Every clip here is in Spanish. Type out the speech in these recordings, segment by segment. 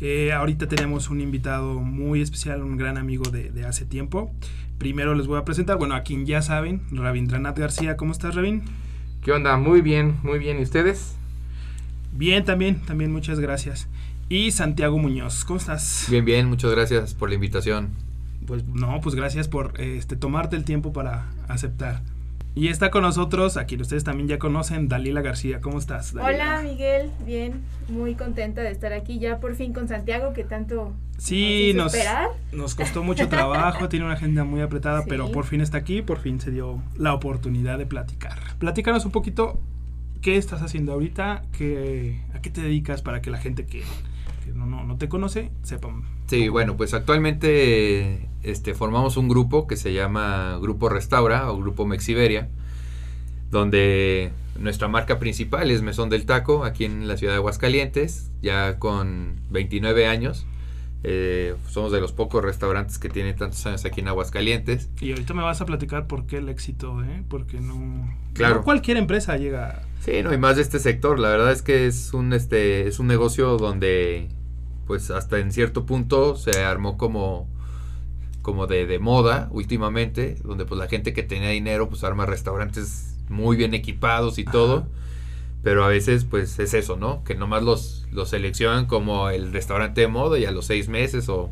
Eh, ahorita tenemos un invitado muy especial, un gran amigo de, hace tiempo. Primero les voy a presentar, bueno, a quien ya saben, Rabindranath García. ¿Cómo estás, Rabin? ¿Qué onda? Muy bien, muy bien. ¿Y ustedes? Bien, también, también muchas gracias. Y Santiago Muñoz, ¿cómo estás? Bien, bien, muchas gracias por la invitación. Pues no, pues gracias por este, tomarte el tiempo para aceptar. Y está con nosotros, a quien ustedes también ya conocen, Dalila García. ¿Cómo estás? Hola Miguel, bien, muy contenta de estar aquí ya por fin con Santiago, que tanto sí, nos, nos, costó mucho trabajo, tiene una agenda muy apretada, pero por fin está aquí, por fin se dio la oportunidad de platicar. Platícanos un poquito qué estás haciendo ahorita, qué, a qué te dedicas para que la gente que, no, no, no te conoce sepa. Sí, bueno, pues actualmente este, formamos un grupo que se llama Grupo Restaura o Grupo Mexiberia, donde nuestra marca principal es Mesón del Taco, aquí en la ciudad de Aguascalientes, ya con 29 años. Eh, somos de los pocos restaurantes que tienen tantos años aquí en Aguascalientes. Y ahorita me vas a platicar por qué el éxito, ¿eh? Porque no, claro. cualquier empresa llega. Sí, no, y más de este sector. La verdad es que es un, este, es un negocio donde, pues hasta en cierto punto se armó como como de, de, moda últimamente, donde pues la gente que tenía dinero pues arma restaurantes muy bien equipados y todo, pero a veces pues es eso, ¿no? Que nomás los, los seleccionan como el restaurante de moda y a los seis meses o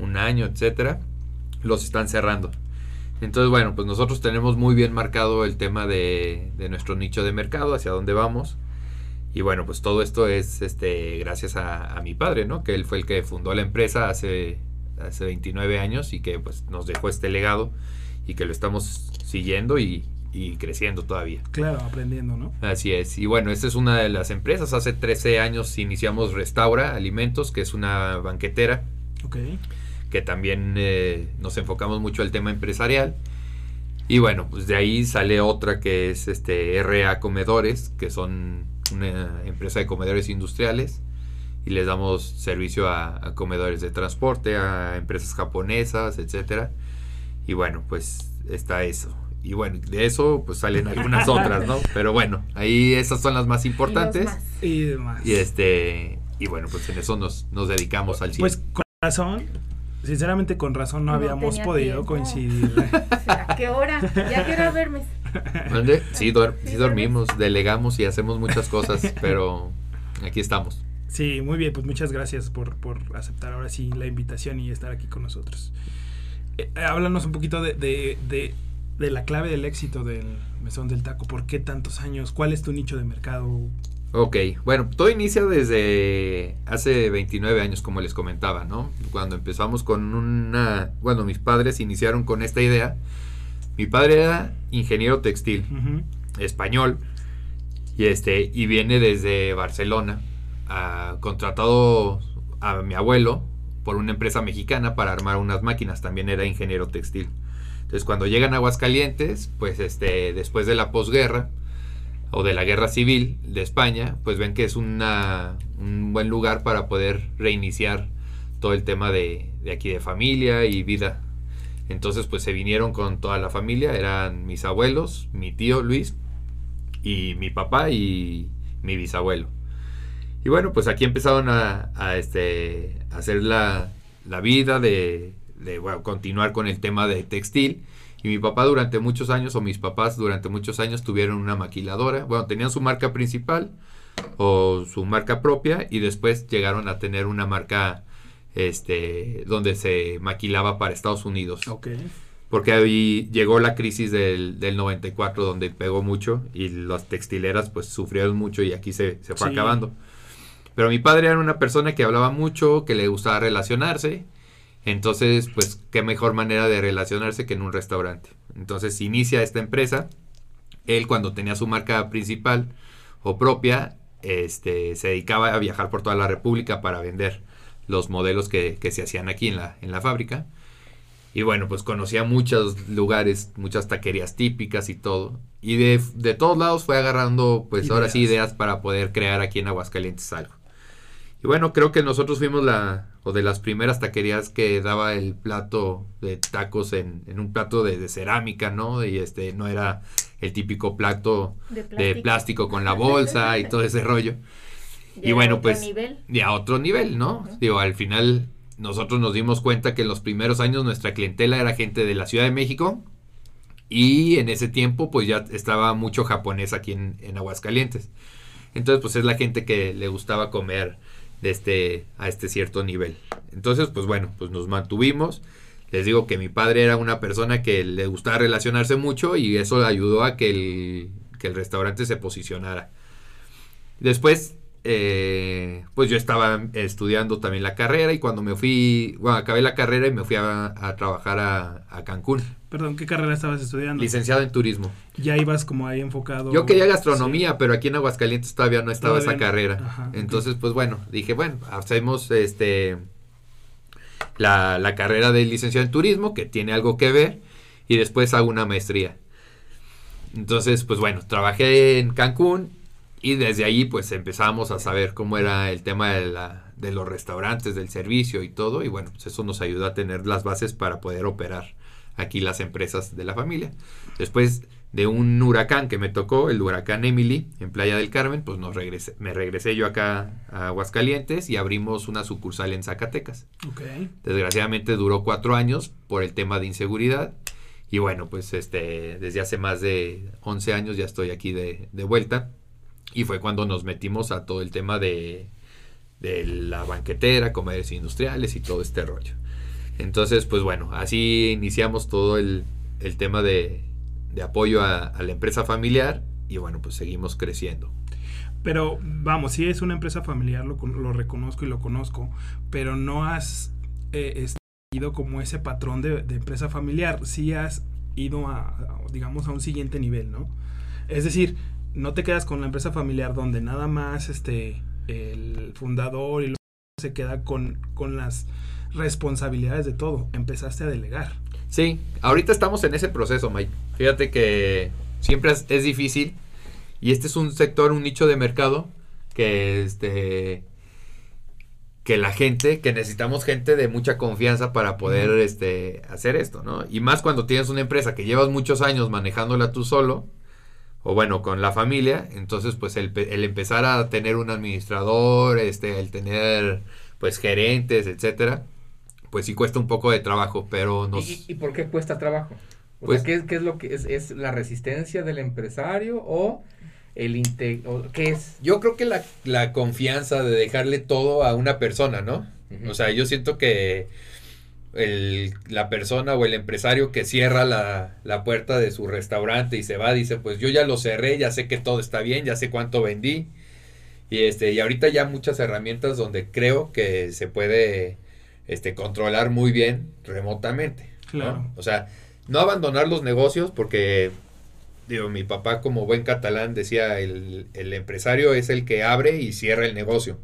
un año, etcétera, los están cerrando. Entonces, bueno, pues nosotros tenemos muy bien marcado el tema de, de nuestro nicho de mercado, hacia dónde vamos. Y bueno, pues todo esto es este gracias a, a mi padre, ¿no? Que él fue el que fundó la empresa hace hace 29 años y que pues nos dejó este legado y que lo estamos siguiendo y, creciendo todavía. Claro, aprendiendo, ¿no? Así es. Y bueno, esta es una de las empresas. Hace 13 años iniciamos Restaura Alimentos, que es una banquetera. Ok. Que también eh, nos enfocamos mucho al tema empresarial. Y bueno, pues de ahí sale otra que es este RA Comedores, que son una empresa de comedores industriales y les damos servicio a, comedores de transporte, a empresas japonesas, etcétera. Y bueno, pues está eso. Y bueno, de eso pues salen algunas otras, ¿no? Pero bueno, ahí esas son las más importantes. Y, demás. Y este y bueno, pues en eso nos, nos dedicamos al cine. Pues con razón, sinceramente con razón no, habíamos podido coincidir. ¿A qué hora? ¿Ya quiero verme? Sí, sí dormimos, delegamos y hacemos muchas cosas, pero aquí estamos. Sí, muy bien, pues muchas gracias por, por aceptar ahora sí la invitación y estar aquí con nosotros. Eh, háblanos un poquito de, de, de, la clave del éxito del Mesón del Taco. ¿Por qué tantos años? ¿Cuál es tu nicho de mercado? Ok, bueno, todo inicia desde hace 29 años, como les comentaba, ¿no? Cuando empezamos con una... Bueno, mis padres iniciaron con esta idea. Mi padre era ingeniero textil, español, y, este, y viene desde Barcelona contratado a mi abuelo por una empresa mexicana para armar unas máquinas, también era ingeniero textil. Entonces cuando llegan a Aguascalientes, pues este, después de la posguerra o de la guerra civil de España, pues ven que es una, un buen lugar para poder reiniciar todo el tema de, de aquí de familia y vida. Entonces pues se vinieron con toda la familia, eran mis abuelos, mi tío Luis y mi papá y mi bisabuelo. Y bueno, pues aquí empezaron a, este, hacer la, vida de, continuar con el tema de textil. Y mi papá durante muchos años, o mis papás durante muchos años, tuvieron una maquiladora. Bueno, tenían su marca principal o su marca propia y después llegaron a tener una marca este, donde se maquilaba para Estados Unidos. Okay. Porque ahí llegó la crisis del, del, 94 donde pegó mucho y las textileras pues sufrieron mucho y aquí se, se fue acabando. Pero mi padre era una persona que hablaba mucho, que le gustaba relacionarse. Entonces, pues, qué mejor manera de relacionarse que en un restaurante. Entonces, inicia esta empresa. Él, cuando tenía su marca principal o propia, este, se dedicaba a viajar por toda la República para vender los modelos que, que se hacían aquí en la, en la fábrica. Y bueno, pues conocía muchos lugares, muchas taquerías típicas y todo. Y de, de todos lados fue agarrando, pues ahora sí, Ideas. ideas para poder crear aquí en Aguascalientes algo. Y bueno, creo que nosotros fuimos la, o de las primeras taquerías que daba el plato de tacos en, en un plato de, de cerámica, ¿no? Y este, no era el típico plato De plástico con la bolsa y todo ese rollo. Y bueno, pues nivel. y a otro nivel, ¿no? Digo, al final nosotros nos dimos cuenta que en los primeros años nuestra clientela era gente de la Ciudad de México y en ese tiempo pues ya estaba mucho japonés aquí en, en Aguascalientes. Entonces pues es la gente que le gustaba comer de este, a este cierto nivel. Entonces pues bueno, pues nos mantuvimos. Les digo que mi padre era una persona que le gustaba relacionarse mucho y eso ayudó a que el, que el restaurante se posicionara. Después, eh, pues yo estaba estudiando también la carrera y cuando me fui, bueno, acabé la carrera y me fui a, a trabajar a, a Cancún, Perdón, ¿qué carrera estabas estudiando? licenciado en turismo. Ya ibas como ahí enfocado. Yo quería gastronomía, pero aquí en Aguascalientes todavía no estaba Todavía esa no. carrera. Ajá, Entonces, pues bueno, dije, bueno, hacemos este la, la carrera de licenciado en turismo, que tiene algo que ver, y después hago una maestría. Entonces, pues bueno, trabajé en Cancún y desde ahí pues empezamos a saber cómo era el tema de, la, de los restaurantes, del servicio y todo, y bueno, pues eso nos ayudó a tener las bases para poder operar aquí las empresas de la familia. Después de un huracán que me tocó, el huracán Emily, en Playa del Carmen, pues nos regresé, me regresé yo acá a Aguascalientes y abrimos una sucursal en Zacatecas. Desgraciadamente duró cuatro años por el tema de inseguridad. Y bueno, pues este, desde hace más de 11 años ya estoy aquí de, de vuelta. Y fue cuando nos metimos a todo el tema de, de la banquetera, comercios industriales y todo este rollo. Entonces, pues bueno, así iniciamos todo el, el tema de, de apoyo a, la empresa familiar. Y bueno, pues seguimos creciendo. Pero vamos, sí es una empresa familiar, lo, lo reconozco y lo conozco, pero no has eh, es- ido como ese patrón de, empresa familiar, sí has ido a, digamos, a un siguiente nivel, ¿no? Es decir, no te quedas con la empresa familiar donde nada más este, el fundador y lo se queda con, con las responsabilidades de todo, empezaste a delegar. Sí, ahorita estamos en ese proceso, Mike. Fíjate que siempre es, es difícil y este es un sector, un nicho de mercado que este que la gente, que necesitamos gente de mucha confianza para poder este hacer esto, ¿no? Y más cuando tienes una empresa que llevas muchos años manejándola tú solo o bueno, con la familia, entonces pues el, pe- el empezar a tener un administrador, este el tener pues gerentes, etcétera, pues sí cuesta un poco de trabajo, pero nos ¿Y, y por qué cuesta trabajo? O Pues- sea, ¿qué, es- qué es lo que es? ¿Es la resistencia del empresario o el inte o qué es? Yo creo que la, la confianza de dejarle todo a una persona, ¿no? O sea, yo siento que el- la persona o el empresario que cierra la, la puerta de su restaurante y se va, dice, pues yo ya lo cerré, ya sé que todo está bien, ya sé cuánto vendí. Y este, y ahorita ya muchas herramientas donde creo que se puede este, controlar muy bien remotamente. ¿no? Claro. O sea, no abandonar los negocios porque digo, mi papá como buen catalán decía, el, el empresario es el que abre y cierra el negocio.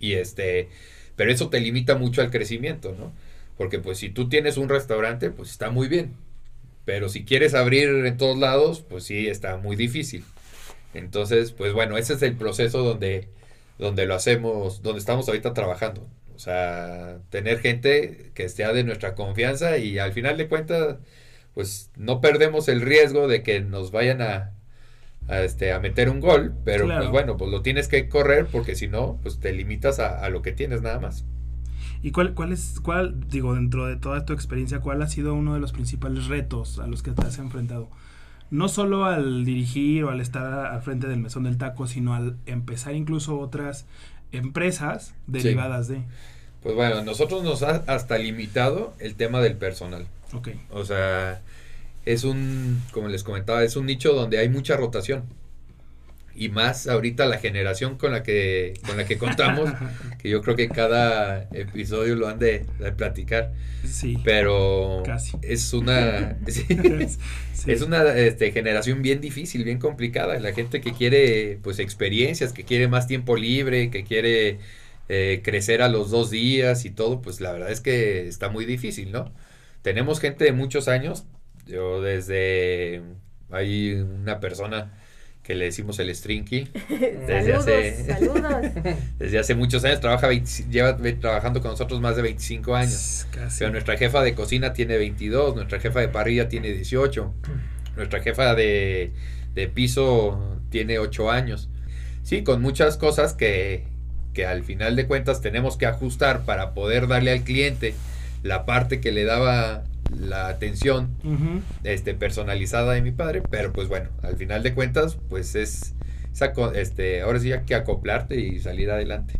Y este, pero eso te limita mucho al crecimiento, ¿no? Porque pues si tú tienes un restaurante, pues está muy bien. Pero si quieres abrir en todos lados, pues sí, está muy difícil. Entonces, pues bueno, ese es el proceso donde, donde lo hacemos, donde estamos ahorita trabajando. O sea, tener gente que esté de nuestra confianza y al final de cuentas, pues no perdemos el riesgo de que nos vayan a, a, este, a meter un gol, pero Claro. pues bueno, pues lo tienes que correr porque si no, pues te limitas a, a lo que tienes nada más. ¿Y cuál, cuál es, cuál, digo, dentro de toda tu experiencia, cuál ha sido uno de los principales retos a los que te has enfrentado? No solo al dirigir o al estar al frente del mesón del taco, sino al empezar incluso otras empresas derivadas de. Pues bueno, nosotros nos ha hasta limitado el tema del personal. Ok. O sea, es un, como les comentaba, es un nicho donde hay mucha rotación. Y más ahorita la generación con la que con la que contamos, que yo creo que cada episodio lo han de, de platicar. Sí. Pero Casi. es una sí, Sí. es una este, generación bien difícil, bien complicada. La gente que quiere pues experiencias, que quiere más tiempo libre, que quiere eh, crecer a los dos días y todo, pues la verdad es que está muy difícil, ¿no? Tenemos gente de muchos años. Yo desde hay una persona que le decimos el Strinky. Desde saludos, hace- saludos. Desde hace muchos años trabaja 20 lleva trabajando con nosotros más de 25 años. Casi. Pero nuestra jefa de cocina tiene 22, nuestra jefa de parrilla tiene 18, nuestra jefa de, de piso tiene 8 años. Sí, con muchas cosas que, que al final de cuentas tenemos que ajustar para poder darle al cliente la parte que le daba la atención este, personalizada de mi padre, pero pues bueno, al final de cuentas, pues es, este, ahora sí hay que acoplarte y salir adelante.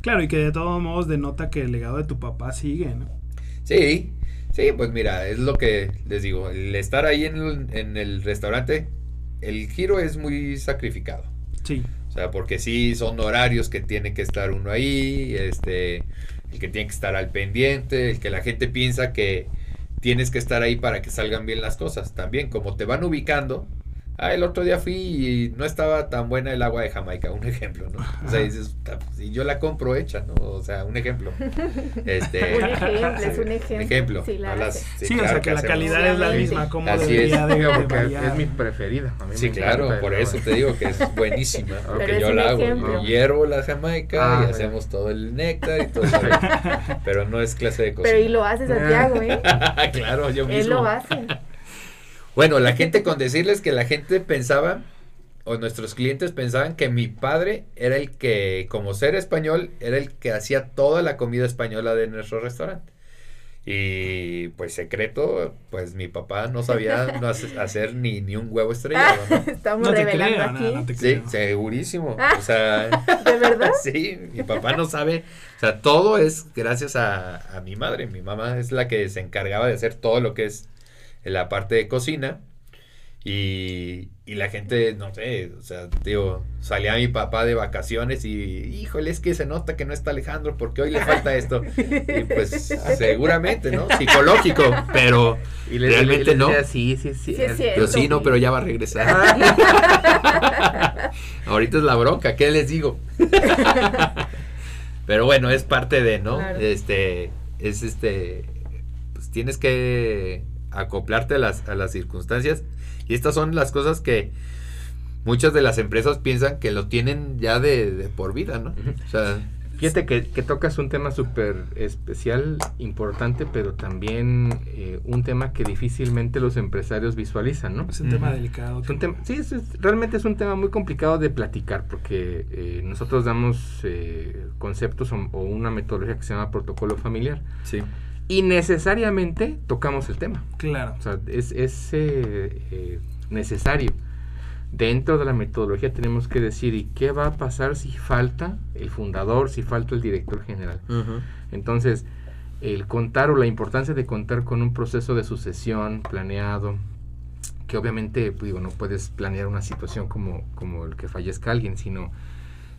Claro, y que de todos modos denota que el legado de tu papá sigue, ¿no? Sí, sí, pues mira, es lo que les digo, el estar ahí en el, en el restaurante, el giro es muy sacrificado. Sí. O sea, porque sí son horarios que tiene que estar uno ahí, este, el que tiene que estar al pendiente, el que la gente piensa que tienes que estar ahí para que salgan bien las cosas. También, como te van ubicando, ah, el otro día fui y no estaba tan buena el agua de Jamaica, un ejemplo, ¿no? O sea, dices, "Ta, pues, y yo la compro hecha, ¿no? O sea, un ejemplo. Este, Un ejemplo, es un ejemplo. ejemplo. Sí, la no verdad. las- Sí, o claro sea que la hacemos. calidad es la misma, como Así debería es. de, porque es mi preferida. A mí me Sí, claro, por eso te digo que es buenísima, porque yo la hago, ejemplo. yo hiervo la jamaica Ah, y bueno. hacemos todo el néctar y todo eso, pero no es clase de cocina. Pero y lo hace Santiago, ¿eh? claro, yo mismo. Él lo hace. Bueno, la gente con decirles que la gente pensaba o nuestros clientes pensaban que mi padre era el que, como ser español, era el que hacía toda la comida española de nuestro restaurante. Y pues secreto, pues mi papá no sabía no hace- hacer ni, ni un huevo estrellado. ¿no? Estamos No te revelando creo, aquí. no, no te Sí, creo. segurísimo. Ah. O sea, ¿De verdad? sí, mi papá no sabe. O sea, todo es gracias a, a mi madre. Mi mamá es la que se encargaba de hacer todo lo que es la parte de cocina. Y, y la gente, no sé, o sea, digo, salía mi papá de vacaciones y, híjole, es que se nota que no está Alejandro porque hoy le falta esto. Y pues seguramente, ¿no? Psicológico, pero Y le, Realmente le- le no. decía, sí, sí, sí. Sí, es es- cierto. Pero sí, no, pero ya va a regresar. Ahorita es la bronca, ¿qué les digo? pero bueno, es parte de, ¿no? Claro. Este, es este, pues tienes que acoplarte a las, a las circunstancias. Y estas son las cosas que muchas de las empresas piensan que lo tienen ya de, de por vida, ¿no? O sea, Fíjate que, que tocas un tema súper especial, importante, pero también eh, un tema que difícilmente los empresarios visualizan, ¿no? Es un tema delicado. Es un tema, sí, es- es- realmente es un tema muy complicado de platicar porque eh, nosotros damos eh, conceptos o, o una metodología que se llama protocolo familiar sí. Y necesariamente tocamos el tema. Claro. O sea, es, es, eh, eh, necesario. Dentro de la metodología tenemos que decir, ¿y qué va a pasar si falta el fundador, si falta el director general? Entonces, el contar o la importancia de contar con un proceso de sucesión planeado, que obviamente, pues, digo, no puedes planear una situación como, como el que fallezca alguien, sino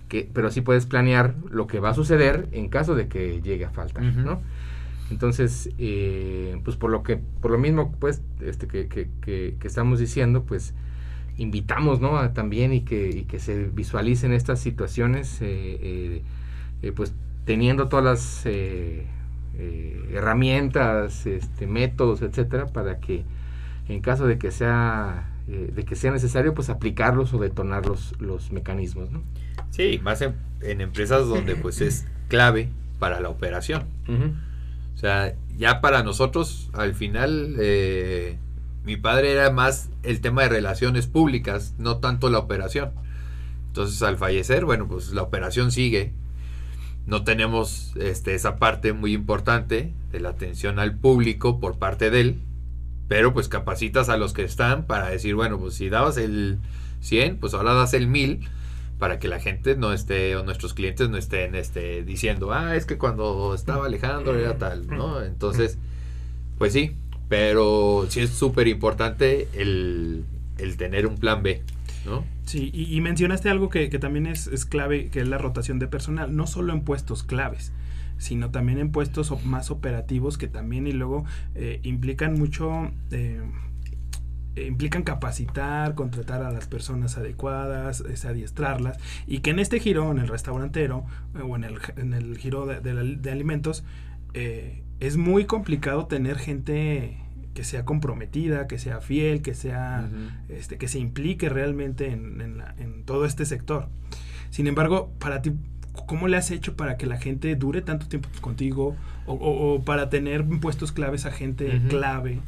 que, pero sí puedes planear lo que va a suceder en caso de que llegue a faltar. ¿no? Entonces, eh, pues por lo que, por lo mismo, pues, este que, que, que, que estamos diciendo, pues, invitamos, ¿no? A, también y que, y que se visualicen estas situaciones, eh, eh, eh, pues, teniendo todas las herramientas, este, métodos, etcétera, para que en caso de que sea de que sea necesario, pues aplicarlos o detonar los, los mecanismos, ¿no? Sí, más en, en empresas donde pues es clave para la operación. O sea, ya para nosotros, al final, eh, mi padre era más el tema de relaciones públicas, no tanto la operación. Entonces, al fallecer, bueno, pues la operación sigue. No tenemos este, esa parte muy importante de la atención al público por parte de él, pero pues capacitas a los que están para decir, bueno, pues si dabas el 100, pues ahora das el 1000 para que la gente no esté o nuestros clientes no estén este, diciendo, ah, es que cuando estaba Alejandro era tal, ¿no? Entonces, pues sí, pero sí es súper importante el, el tener un plan B. ¿no? Sí, y, y mencionaste algo que, que también es, es clave, que es la rotación de personal, no solo en puestos claves, sino también en puestos más operativos que también y luego eh, implican mucho, eh, implican capacitar, contratar a las personas adecuadas, es adiestrarlas, y que en este giro, en el restaurantero eh, o en el, en el giro de, de alimentos, eh, es muy complicado tener gente que sea comprometida, que sea fiel, que sea este, que se implique realmente en, en la- en todo este sector. Sin embargo, para ti, ¿cómo le has hecho para que la gente dure tanto tiempo contigo o, o- o para tener puestos claves a gente clave?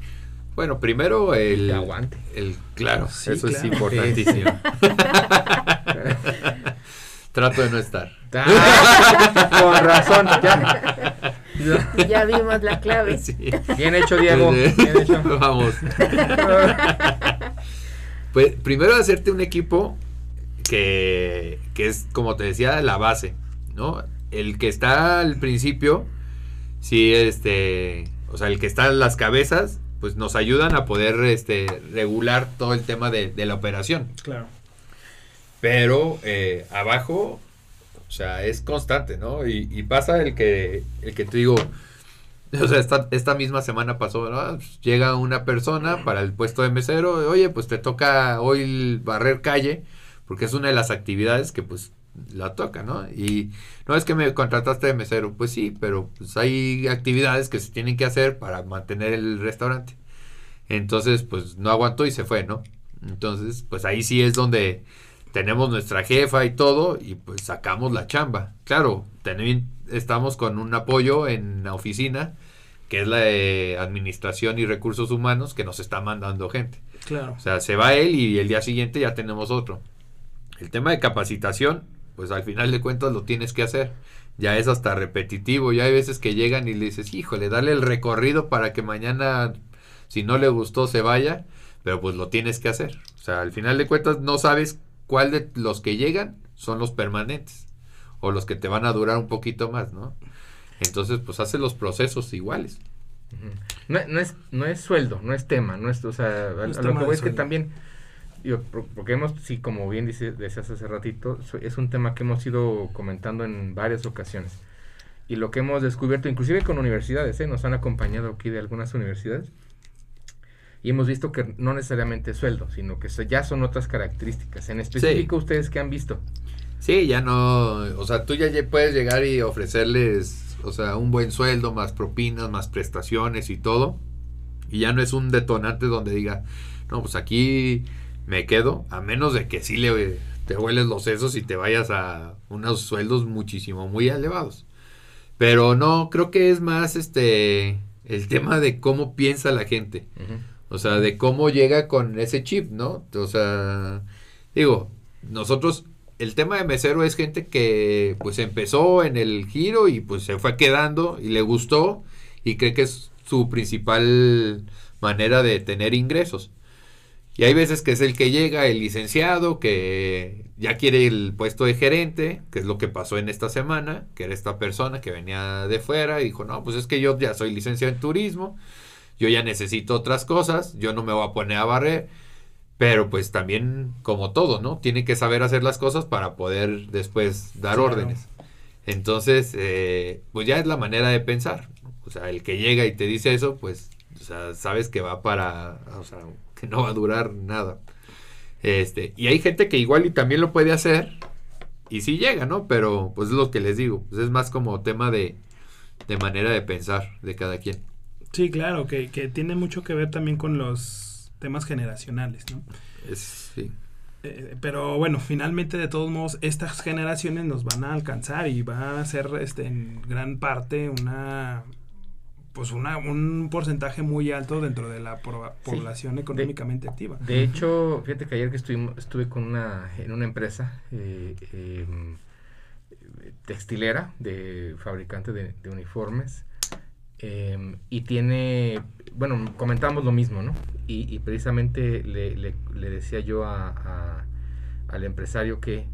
Bueno, primero el... Que aguante. El, claro, Sí, eso es importantísimo. Trato de no estar. Ah, con razón, ya. Ya. Ya vimos la clave. Sí. Bien hecho, Diego. Bien hecho. Vamos. Pues primero hacerte un equipo que, que es, como te decía, la base, ¿no? El que está al principio, sí, este, o sea, el que está en las cabezas, pues nos ayudan a poder, este, regular todo el tema de, de la operación. Claro. Pero eh, abajo, o sea, es constante, ¿no? Y, y pasa el que, el que te digo, o sea, esta, esta misma semana pasó, ¿no? Pues, llega una persona para el puesto de mesero, oye, pues te toca hoy barrer calle, porque es una de las actividades que pues la toca, ¿no? Y no es que me contrataste de mesero, pues sí, pero pues hay actividades que se tienen que hacer para mantener el restaurante. Entonces, pues no aguantó y se fue, ¿no? Entonces, pues ahí sí es donde tenemos nuestra jefa y todo y pues sacamos la chamba. Claro, también estamos con un apoyo en la oficina que es la de administración y recursos humanos que nos está mandando gente. Claro. O sea, se va él y el día siguiente ya tenemos otro. El tema de capacitación, pues al final de cuentas lo tienes que hacer. Ya es hasta repetitivo. Ya hay veces que llegan y le dices, híjole, dale el recorrido para que mañana, si no le gustó, se vaya. Pero pues lo tienes que hacer. O sea, al final de cuentas no sabes cuál de los que llegan son los permanentes. O los que te van a durar un poquito más, ¿no? Entonces, pues hace los procesos iguales. No, no es, no es sueldo, no es tema, no es, o sea, a, a lo que voy es que también, por- porque hemos, sí, como bien dice, decías hace ratito, es un tema que hemos ido comentando en varias ocasiones. Y lo que hemos descubierto, inclusive con universidades, ¿eh? nos han acompañado aquí de algunas universidades, y hemos visto que no necesariamente es sueldo, sino que ya son otras características. En específico, ustedes que han visto. Sí, ya no, o sea, tú ya puedes llegar y ofrecerles, o sea, un buen sueldo, más propinas, más prestaciones y todo. Y ya no es un detonante donde diga, no, pues aquí me quedo, a menos de que sí le te hueles los sesos y te vayas a unos sueldos muchísimo muy elevados. Pero no, creo que es más este el tema de cómo piensa la gente. O sea, de cómo llega con ese chip, ¿no? O sea, digo, nosotros, el tema de mesero es gente que pues empezó en el giro y pues se fue quedando y le gustó y cree que es su principal manera de tener ingresos. Y hay veces que es el que llega, el licenciado, que ya quiere el puesto de gerente, que es lo que pasó en esta semana, que era esta persona que venía de fuera y dijo, no, pues es que yo ya soy licenciado en turismo, yo ya necesito otras cosas, yo no me voy a poner a barrer, pero pues también como todo, ¿no? Tiene que saber hacer las cosas para poder después dar Claro. órdenes. Entonces, eh, pues ya es la manera de pensar. O sea, el que llega y te dice eso, pues, o sea, sabes que va para, o sea, que no va a durar nada. Este, y hay gente que igual y también lo puede hacer y sí llega, ¿no? Pero pues es lo que les digo, pues es más como tema de, de manera de pensar de cada quien. Sí, claro, que, que tiene mucho que ver también con los temas generacionales, ¿no? Es, sí. Eh, pero bueno, finalmente de todos modos estas generaciones nos van a alcanzar y va a ser este en gran parte una pues una, un porcentaje muy alto dentro de la pro- Sí. población económicamente activa. De hecho, fíjate que ayer que estuvimos, estuve con una, en una empresa eh, em, textilera, de fabricante de, de uniformes, em, y tiene, bueno, comentamos lo mismo, ¿no? Y, y precisamente le, le- le decía yo a- a- al empresario que,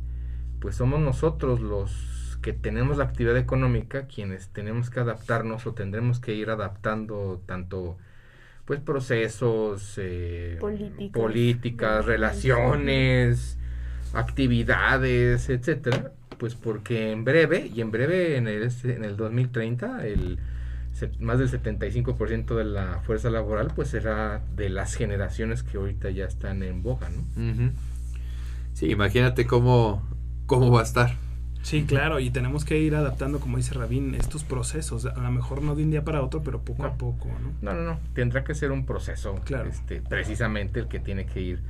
pues somos nosotros los que tenemos la actividad económica quienes tenemos que adaptarnos o tendremos que ir adaptando tanto pues procesos, eh, Políticas. políticas, relaciones, actividades, etcétera, pues porque en breve, y en breve en el, este- en el 2030, el, más del 75% de la fuerza laboral pues será de las generaciones que ahorita ya están en boga, ¿no? Sí, imagínate cómo, cómo va a estar. Sí, claro, y tenemos que ir adaptando, como dice Rabín, estos procesos, a lo mejor no de un día para otro, pero poco a poco, ¿no? No, no, no, tendrá que ser un proceso, Claro. este, precisamente el que tiene que ir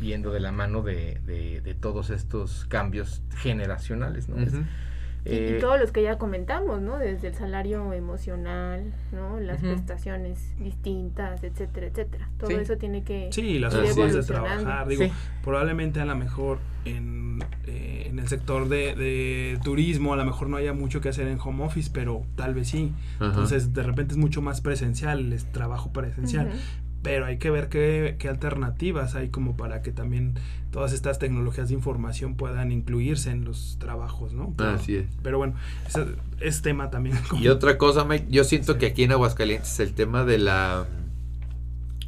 viendo de la mano de, de- de todos estos cambios generacionales, ¿no? Es- Ujú. Y- eh, y todos los que ya comentamos, ¿no? Desde el salario emocional, ¿no? Las prestaciones distintas, etcétera, etcétera. Todo Sí. eso tiene que Sí, las formas de trabajar, digo, Sí. probablemente a lo mejor en, eh, en el sector de, de turismo a lo mejor no haya mucho que hacer en home office, pero tal vez sí. Entonces de repente es mucho más presencial, es trabajo presencial. Ujú. Pero hay que ver qué, qué alternativas hay como para que también todas estas tecnologías de información puedan incluirse en los trabajos, ¿no? Pero, Así es. pero bueno, ese es tema también. como- Y otra cosa, Mike, yo siento Sí. que aquí en Aguascalientes el tema de la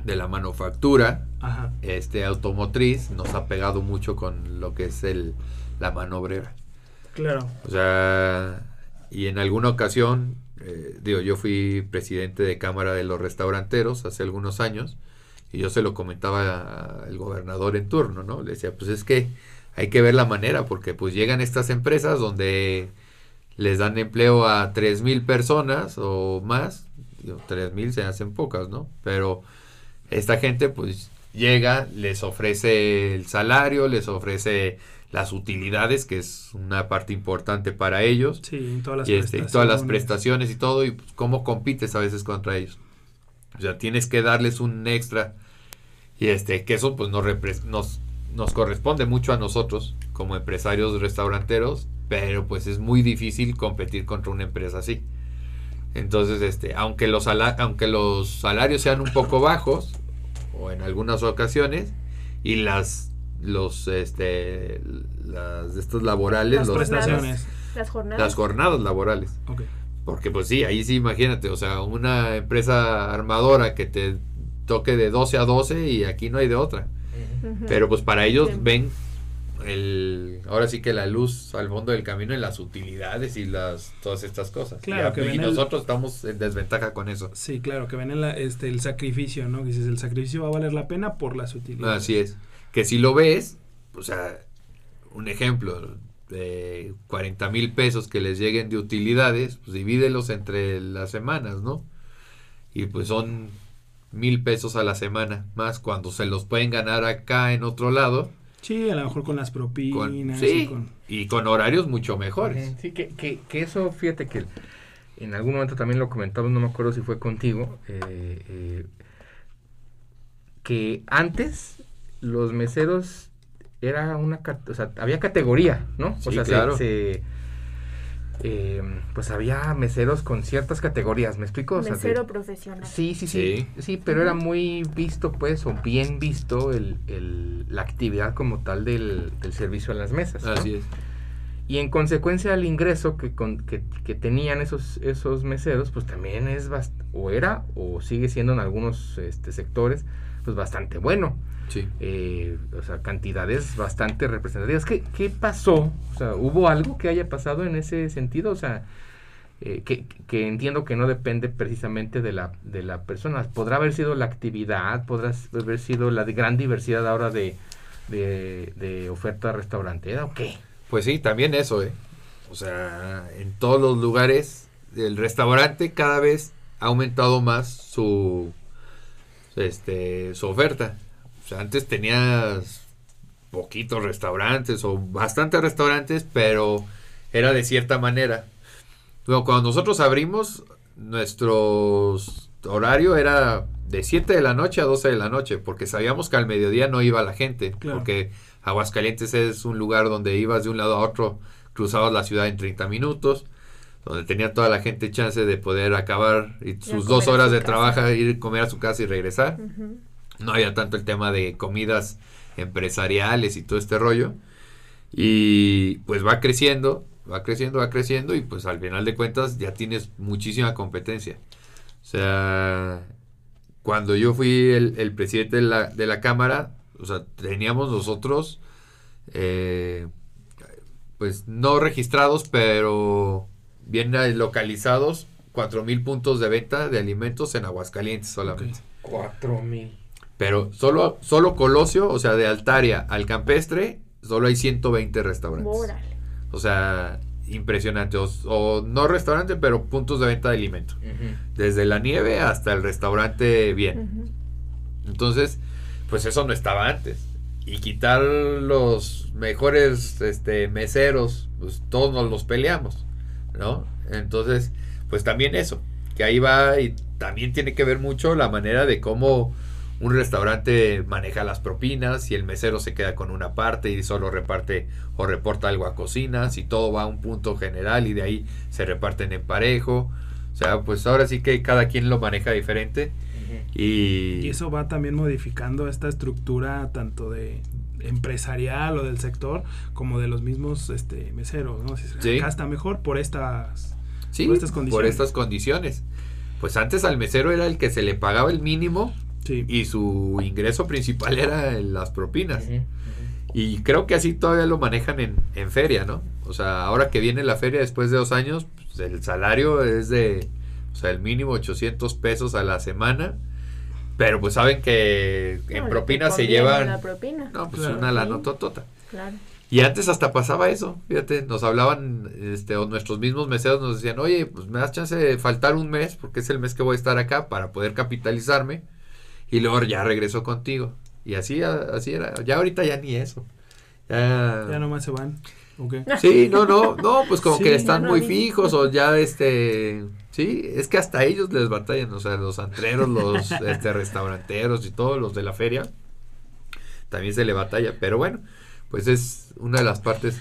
de la manufactura Ajá. este automotriz nos ha pegado mucho con lo que es el la mano obrera. Claro. O sea, y en alguna ocasión, eh, digo, yo fui presidente de Cámara de los Restauranteros hace algunos años y yo se lo comentaba al gobernador en turno, ¿no? Le decía, pues es que hay que ver la manera porque pues llegan estas empresas donde les dan empleo a tres mil personas o más, digo, tres mil se hacen pocas, ¿no? Pero esta gente pues llega, les ofrece el salario, les ofrece las utilidades, que es una parte importante para ellos, Sí, todas las y este, y todas las prestaciones. prestaciones y todo, y pues, cómo compites a veces contra ellos. O sea, tienes que darles un extra, y este, que eso pues nos, nos, nos corresponde mucho a nosotros como empresarios restauranteros, pero pues es muy difícil competir contra una empresa así. Entonces, este, aunque los, aunque los salarios sean un poco bajos, o en algunas ocasiones, y las los este las de estos laborales Las los- prestaciones. Las jornadas. las jornadas laborales porque pues sí ahí sí imagínate o sea una empresa armadora que te toque de 12 a 12 y aquí no hay de otra pero pues para ellos Sí. ven el ahora sí que la luz al fondo del camino en las utilidades y las todas estas cosas Claro, y, que y ven el- nosotros estamos en desventaja con eso Sí, claro, que ven el, este, el sacrificio, ¿no? Dices, el sacrificio va a valer la pena por las utilidades. Así es. Que si lo ves, o sea, un ejemplo de 40 mil pesos que les lleguen de utilidades, pues divídelos entre las semanas, ¿no? Y pues son mil pesos a la semana, más cuando se los pueden ganar acá en otro lado, Sí, a lo mejor con las con, propinas. sí, y con- y con horarios mucho mejores. Sí, que, que, que eso, fíjate que en algún momento también lo comentamos, no me acuerdo si fue contigo, eh, eh, que antes los meseros era una, o sea, había categoría, ¿no? Sí, o sea, se- claro. se, eh, pues había meseros con ciertas categorías, ¿me explico? O sea, de- Mesero profesional. Sí, sí, sí, Sí. sí, pero era muy visto, pues, o bien visto el, el- la actividad como tal del, del servicio a las mesas. ¿no? Así es. Y en consecuencia el ingreso que, con- que, que tenían esos, esos meseros, pues también es, o era, o sigue siendo en algunos este, sectores, pues bastante bueno. Sí. Eh, o sea, cantidades bastante representativas. ¿Qué, ¿Qué pasó? O sea, ¿hubo algo que haya pasado en ese sentido? O sea, eh, que, que entiendo que no depende precisamente de la, de la persona. ¿Podrá haber sido la actividad? ¿Podrá haber sido la de gran diversidad ahora de, de, de oferta restaurantera o qué? Pues sí, también eso, ¿eh? O sea, en todos los lugares, el restaurante cada vez ha aumentado más su, este, su oferta. O sea, antes tenías poquitos restaurantes o bastantes restaurantes, pero era de cierta manera. Luego, cuando nosotros abrimos, nuestro horario era de 7 de la noche a 12 de la noche, porque sabíamos que al mediodía no iba la gente, Claro. porque Aguascalientes es un lugar donde ibas de un lado a otro, cruzabas la ciudad en 30 minutos, donde tenía toda la gente chance de poder acabar y sus dos horas de trabajo, ir a comer a su casa y regresar. No había tanto el tema de comidas empresariales y todo este rollo. Y pues va creciendo, va creciendo, va creciendo y pues al final de cuentas ya tienes muchísima competencia. O sea, cuando yo fui el, presidente de la, de la Cámara, o sea, teníamos nosotros eh, pues no registrados, pero bien localizados, 4.000 puntos de venta de alimentos en Aguascalientes solamente. Cuatro mil. Pero solo, solo Colosio, o sea, de Altaria al Campestre, solo hay 120 restaurantes. O sea, impresionante. O, o no restaurante, pero puntos de venta de alimentos. Ujú. Desde la nieve hasta el restaurante bien. Entonces, pues eso no estaba antes. Y quitar los mejores este, meseros, pues todos nos los peleamos, ¿no? Entonces, pues también eso, que ahí va y también tiene que ver mucho la manera de cómo un restaurante maneja las propinas, si el mesero se queda con una parte y solo reparte o reporta algo a cocina, si todo va a un punto general y de ahí se reparten en parejo. O sea, pues ahora sí que cada quien lo maneja diferente. Y, Y eso va también modificando esta estructura tanto de empresarial o del sector como de los mismos este meseros, ¿no? Si se- Sí. Acá está mejor por estas Sí, por estas por condiciones. estas condiciones. Pues antes al mesero era el que se le pagaba el mínimo sí. y su ingreso principal era en las propinas. Y creo que así todavía lo manejan en, en feria, ¿no? O sea, ahora que viene la feria después de dos años, pues, el salario es de, o sea, el mínimo 800 pesos a la semana. Pero pues saben que en No, propinas se llevan, La propina. no, pues Claro. una la nototota. Claro. Y antes hasta pasaba eso, fíjate, nos hablaban, este, o nuestros mismos meseros nos decían, oye, pues me das chance de faltar un mes, porque es el mes que voy a estar acá para poder capitalizarme, y luego ya regreso contigo. Y así, así era, ya ahorita ya ni eso. Ya, Ya nomás se van. Ok. Sí, no, no, no, pues como Sí. que están no muy fijos, o ya este, sí, es que hasta ellos les batallan, o sea, los antreros, los este, restauranteros y todos los de la feria, también se le batalla, pero bueno, pues es una de las partes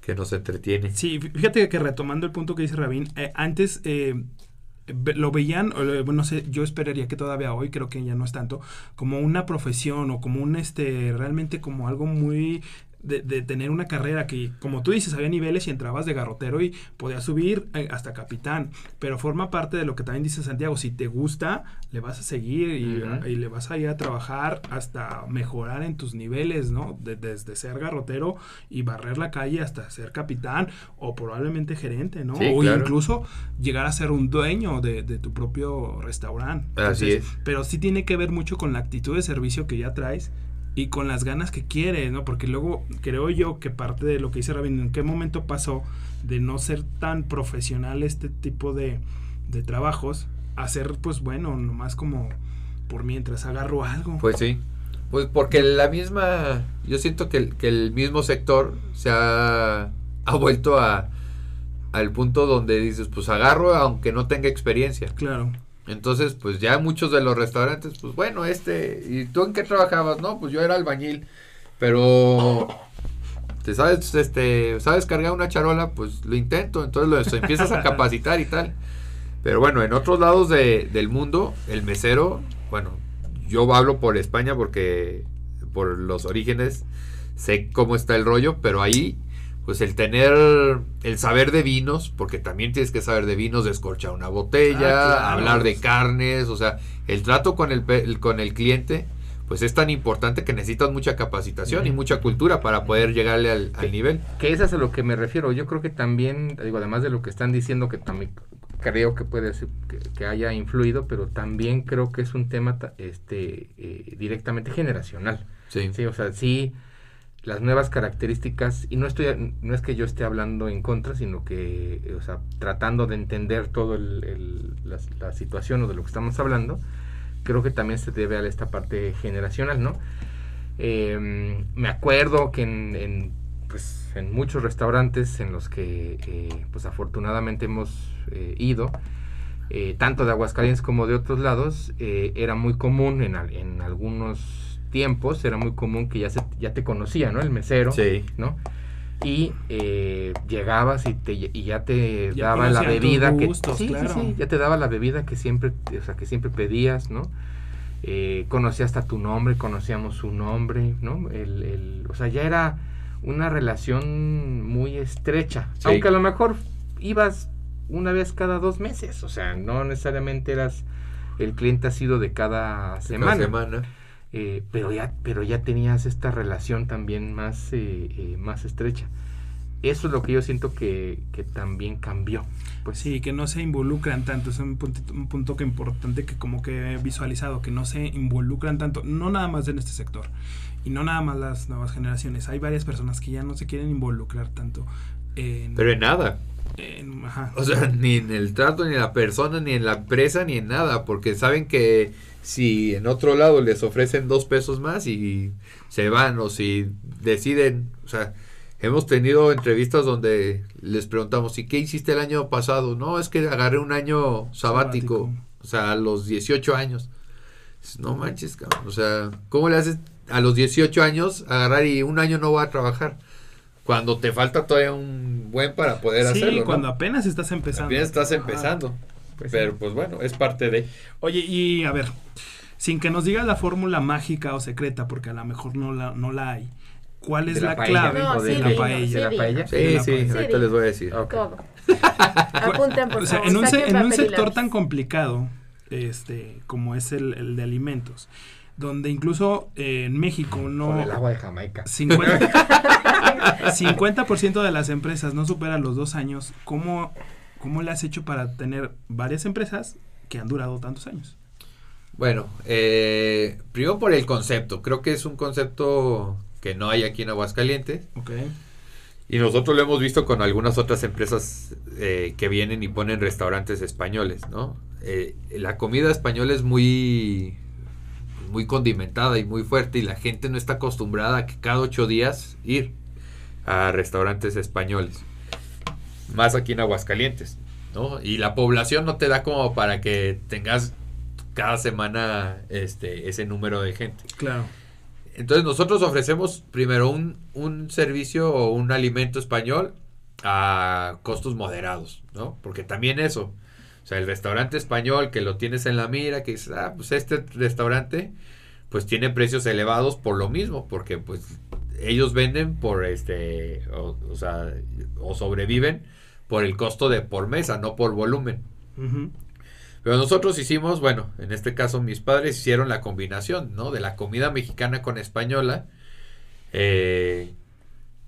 que nos entretiene. Sí, fí- fíjate que retomando el punto que dice Rabín, eh, antes eh, lo veían, eh, no sé, yo esperaría que todavía hoy, creo que ya no es tanto, como una profesión o como un, este, realmente como algo muy... De, de tener una carrera que, como tú dices, había niveles y entrabas de garrotero y podías subir eh, hasta capitán, pero forma parte de lo que también dice Santiago, si te gusta, le vas a seguir y, le vas a ir a trabajar hasta mejorar en tus niveles, ¿no? De- desde ser garrotero y barrer la calle hasta ser capitán o probablemente gerente, ¿no? Sí, o claro. incluso llegar a ser un dueño de, de tu propio restaurante. Así Entonces, es. Pero sí tiene que ver mucho con la actitud de servicio que ya traes y con las ganas que quieres, ¿no? Porque luego creo yo que parte de lo que dice Rabin, ¿en qué momento pasó de no ser tan profesional este tipo de, de trabajos a ser, pues bueno, nomás como por mientras agarro algo? Pues sí, pues porque la misma, yo siento que el, que el mismo sector se ha, ha vuelto a al punto donde dices, pues agarro aunque no tenga experiencia. Claro. Entonces, pues ya muchos de los restaurantes, pues bueno, este, ¿y tú en qué trabajabas? No, pues yo era albañil, pero te sabes, este, sabes cargar una charola, pues lo intento, entonces lo empiezas a capacitar y tal. Pero bueno, en otros lados de- del mundo, el mesero, bueno, yo hablo por España porque por los orígenes sé cómo está el rollo, pero ahí pues el tener el saber de vinos, porque también tienes que saber de vinos, descorchar una botella, Ah, claro. hablar de carnes, o sea, el trato con el, el- con el cliente, pues es tan importante que necesitas mucha capacitación y mucha cultura para poder llegarle al, nivel. Que es a lo que me refiero. Yo creo que también, digo, además de lo que están diciendo, que también creo que puede ser que, que haya influido, pero también creo que es un tema este eh, directamente generacional. Sí. Sí, o sea, sí, las nuevas características, y no estoy, no es que yo esté hablando en contra, sino que, eh, o sea, tratando de entender todo el, la, situación o de lo que estamos hablando, creo que también se debe a esta parte generacional, ¿no? Eh, me acuerdo que en, pues, en muchos restaurantes en los que, eh, pues, afortunadamente hemos eh, ido, tanto de Aguascalientes como de otros lados, era muy común en, en algunos tiempos, era muy común que ya, se, ya te conocía, ¿no? El mesero, Sí. ¿no? Y eh, llegabas y, te, y ya te Ya daba la bebida que gustos, sí, sí, claro. sí, ya te daba la bebida que siempre, o sea, que siempre pedías, ¿no? Eh, conocía hasta tu nombre, conocíamos su nombre, ¿no? El, el- o sea, ya era una relación muy estrecha, Sí. aunque a lo mejor ibas una vez cada dos meses, o sea, no necesariamente eras el cliente ha sido de cada semana. Una semana. Eh, pero, ya, pero ya tenías esta relación también más, eh, eh, más estrecha. Eso es lo que yo siento que, que también cambió. Pues sí, que no se involucran tanto, es un, puntito- un punto que importante que como que he visualizado, que no se involucran tanto, no nada más en este sector, y no nada más las nuevas generaciones, hay varias personas que ya no se quieren involucrar tanto en... Pero en nada. en- ajá. O sea, ni en el trato, ni en la persona, ni en la empresa, ni en nada. Porque saben que si en otro lado les ofrecen dos pesos más y se van, o si deciden, o sea, hemos tenido entrevistas donde les preguntamos, ¿y qué hiciste el año pasado? No, es que agarré un año sabático, Sabático. o sea, a los 18 años. No manches, cabrón. O sea, ¿cómo le haces a los 18 años agarrar y un año no voy a trabajar? Cuando te falta todavía un buen para poder sí, hacerlo. ¿no? cuando apenas estás empezando. También estás empezando. Pues pero sí. pues bueno, es parte de. Oye, y a ver, sin que nos digas la fórmula mágica o secreta, porque a lo mejor no la, no la hay, ¿cuál es De la, la paella, clave No, de sí, la paella? sí, ¿De la paella? Sí, de la sí, paella. ahorita les voy a decir. Ok. Todo. Apunten, por O sea, en un, se- en un sector tan complicado este como es el, el de alimentos, donde incluso eh, en México Con no... el agua de Jamaica. 50%, 50% de las empresas no superan los dos años. ¿Cómo, ¿Cómo le has hecho para tener varias empresas que han durado tantos años? Bueno, eh, primero por el concepto. Creo que es un concepto que no hay aquí en Aguascalientes. Ok. Y nosotros lo hemos visto con algunas otras empresas eh, que vienen y ponen restaurantes españoles, ¿no? Eh, la comida española es muy, muy condimentada y muy fuerte y la gente no está acostumbrada a que cada ocho días ir a restaurantes españoles. Más aquí en Aguascalientes, ¿no? Y la población no te da como para que tengas cada semana este, ese número de gente. Claro. Entonces nosotros ofrecemos primero un, un servicio o un alimento español a costos moderados, ¿no? Porque también eso, sea, el restaurante español que lo tienes en la mira, que dices, ah, pues este restaurante, pues tiene precios elevados por lo mismo, porque pues ellos venden por este, o, o sea, o sobreviven por el costo de por mesa, no por volumen. Pero nosotros hicimos, bueno, en este caso mis padres hicieron la combinación, ¿no? De la comida mexicana con española. eh,